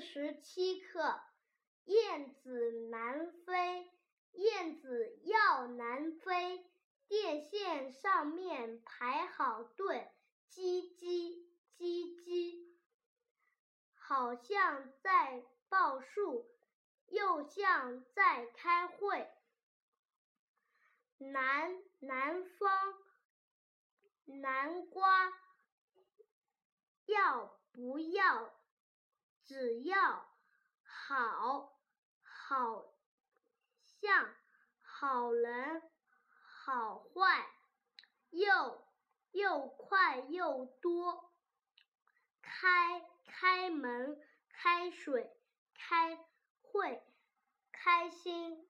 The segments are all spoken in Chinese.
十七课：燕子南飞，燕子要南飞，电线上面排好队，叽叽叽叽，好像在报数，又像在开会。南南方，南瓜，要不要？只要好，好像好人，好坏，又又快又多。开开门，开水，开会，开心。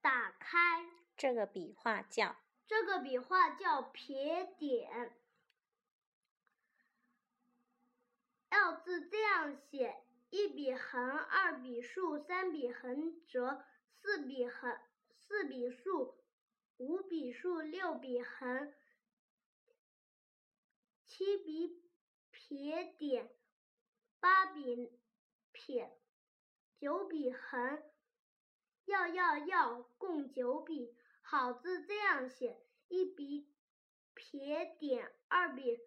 打开。这个笔画叫。这个笔画叫撇点。要字这样写：一笔横，二笔竖，三笔横折，四笔横，四笔竖，五笔竖，六笔横，七笔撇点，八笔撇，九笔横。要要要，共九笔。好字这样写：一笔撇点，二笔。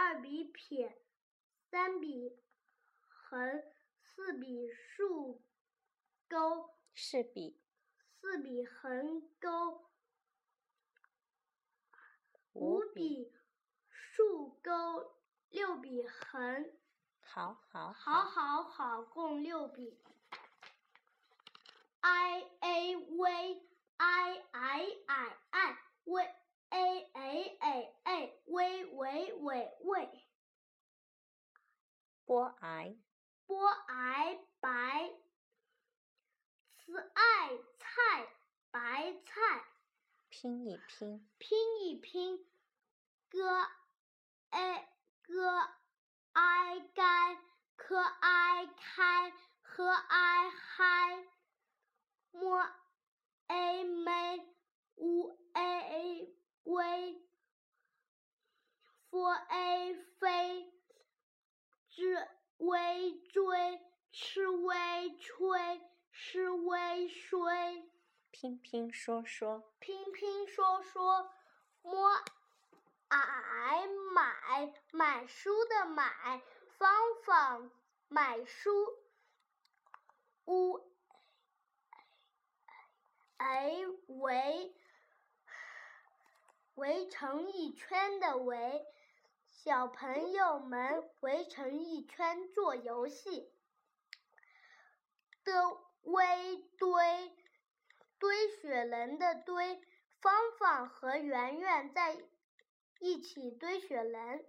二笔撇，三笔横，四笔竖钩，四笔，四笔横钩，五笔竖钩，六笔横。好好好好好，共六笔。i a v i i i i v。a a a a 喂喂喂喂，波矮波矮白，c 爱菜白菜，拼一拼拼一拼，g a g i 该 k i 开 h i 嗨，m a 妹 u a。微，f a 飞，z 微追，ch 微吹，sh 微睡，拼拼说说，拼拼说说，m i 买买书的买，芳芳买书，u a 围。围成一圈的围，小朋友们围成一圈做游戏。的微堆堆雪人的堆，芳芳和圆圆在一起堆雪人。